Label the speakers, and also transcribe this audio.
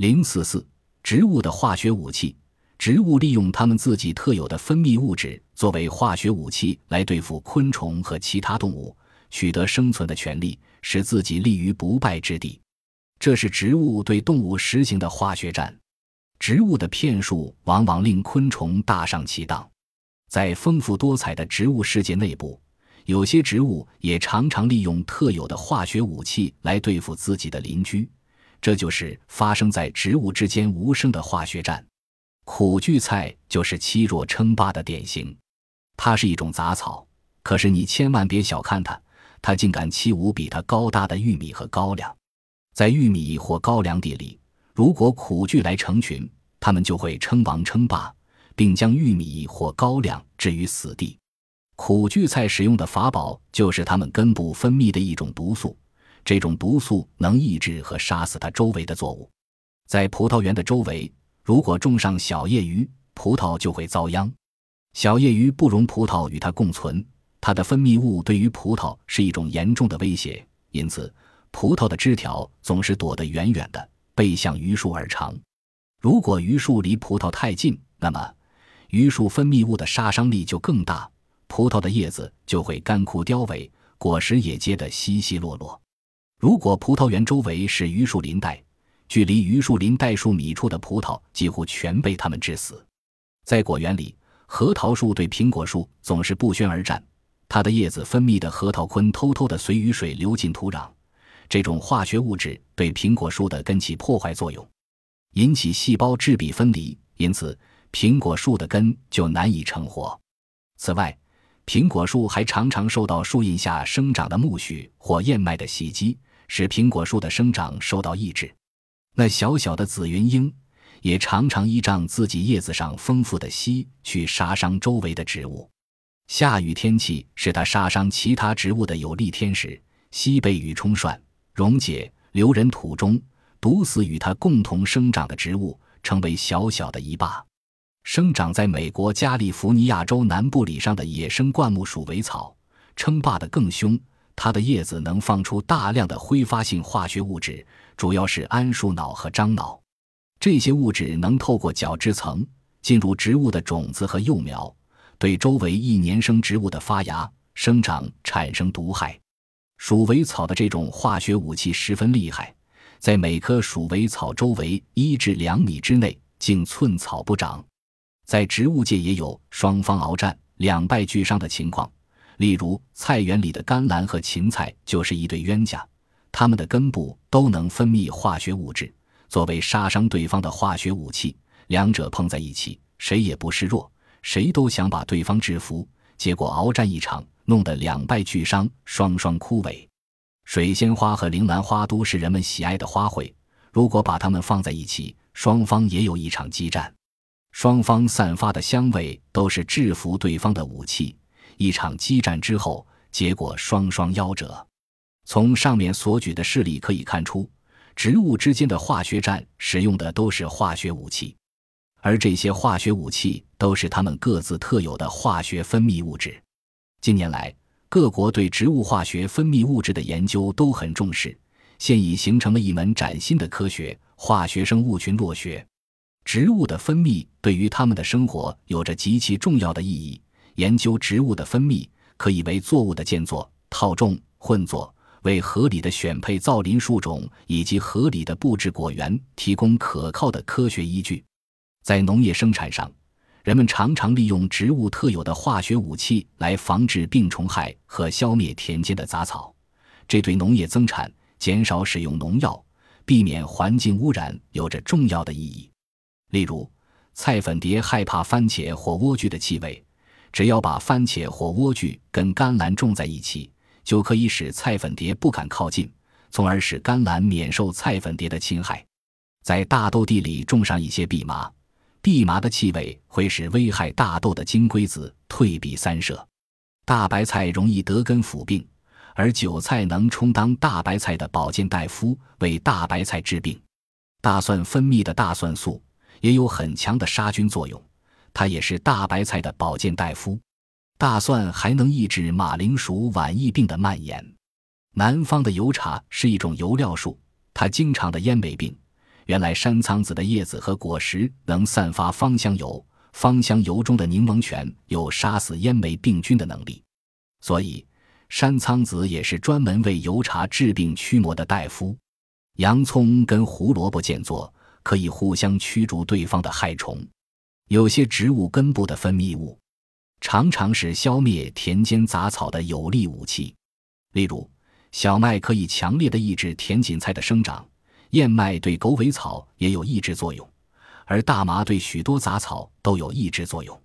Speaker 1: 零四四，植物的化学武器。植物利用它们自己特有的分泌物质作为化学武器来对付昆虫和其他动物，取得生存的权利，使自己立于不败之地。这是植物对动物实行的化学战。植物的骗术往往令昆虫大上其当。在丰富多彩的植物世界内部，有些植物也常常利用特有的化学武器来对付自己的邻居。这就是发生在植物之间无声的化学战。苦苣菜就是欺弱称霸的典型。它是一种杂草，可是你千万别小看它，它竟敢欺侮比它高大的玉米和高粱。在玉米或高粱地里，如果苦苣来成群，它们就会称王称霸，并将玉米或高粱置于死地。苦苣菜使用的法宝就是它们根部分泌的一种毒素。这种毒素能抑制和杀死它周围的作物。在葡萄园的周围，如果种上小叶榆，葡萄就会遭殃。小叶榆不容葡萄与它共存，它的分泌物对于葡萄是一种严重的威胁。因此，葡萄的枝条总是躲得远远的，背向榆树而长。如果榆树离葡萄太近，那么榆树分泌物的杀伤力就更大，葡萄的叶子就会干枯凋萎，果实也结得稀稀落落。如果葡萄园周围是榆树林带，距离榆树林带数米处的葡萄几乎全被它们致死。在果园里，核桃树对苹果树总是不宣而战，它的叶子分泌的核桃醌偷偷地随雨水流进土壤，这种化学物质对苹果树的根起破坏作用，引起细胞质壁分离，因此苹果树的根就难以成活。此外，苹果树还常常受到树荫下生长的苜蓿或燕麦的袭击。使苹果树的生长受到抑制，那小小的紫云英也常常依仗自己叶子上丰富的硒去杀伤周围的植物。下雨天气是它杀伤其他植物的有利天时，硒被雨冲涮溶解，流人土中，毒死与它共同生长的植物，成为小小的一霸。生长在美国加利福尼亚州南部里上的野生灌木鼠尾草，称霸的更凶。它的叶子能放出大量的挥发性化学物质，主要是桉树脑和樟脑。这些物质能透过角质层进入植物的种子和幼苗，对周围一年生植物的发芽、生长产生毒害。鼠尾草的这种化学武器十分厉害，在每棵鼠尾草周围一至两米之内，竟寸草不长。在植物界也有双方鏖战、两败俱伤的情况。例如，菜园里的甘蓝和芹菜就是一对冤家，它们的根部都能分泌化学物质，作为杀伤对方的化学武器。两者碰在一起，谁也不示弱，谁都想把对方制服。结果鏖战一场，弄得两败俱伤，双双枯萎。水仙花和铃兰花都是人们喜爱的花卉，如果把它们放在一起，双方也有一场激战，双方散发的香味都是制服对方的武器。一场激战之后，结果双双夭折。从上面所举的事例可以看出，植物之间的化学战使用的都是化学武器，而这些化学武器都是它们各自特有的化学分泌物质。近年来，各国对植物化学分泌物质的研究都很重视，现已形成了一门崭新的科学——化学生物群落学。植物的分泌对于它们的生活有着极其重要的意义。研究植物的分泌，可以为作物的建作、套种、混作，为合理的选配造林树种以及合理的布置果园提供可靠的科学依据。在农业生产上，人们常常利用植物特有的化学武器来防治病虫害和消灭田间的杂草，这对农业增产、减少使用农药、避免环境污染有着重要的意义。例如，菜粉蝶害怕番茄或莴苣的气味。只要把番茄或莴苣跟甘蓝种在一起，就可以使菜粉蝶不敢靠近，从而使甘蓝免受菜粉蝶的侵害。在大豆地里种上一些蓖麻，蓖麻的气味会使危害大豆的金龟子退避三舍。大白菜容易得根腐病，而韭菜能充当大白菜的保健大夫，为大白菜治病。大蒜分泌的大蒜素也有很强的杀菌作用。它也是大白菜的保健大夫，大蒜还能抑制马铃薯晚疫病的蔓延。南方的油茶是一种油料树，它经常的烟霉病，原来山苍子的叶子和果实能散发芳香油，芳香油中的柠檬醛有杀死烟霉病菌的能力，所以山苍子也是专门为油茶治病驱魔的大夫。洋葱跟胡萝卜间作，可以互相驱逐对方的害虫。有些植物根部的分泌物，常常是消灭田间杂草的有力武器。例如，小麦可以强烈的抑制田锦菜的生长，燕麦对狗尾草也有抑制作用，而大麻对许多杂草都有抑制作用。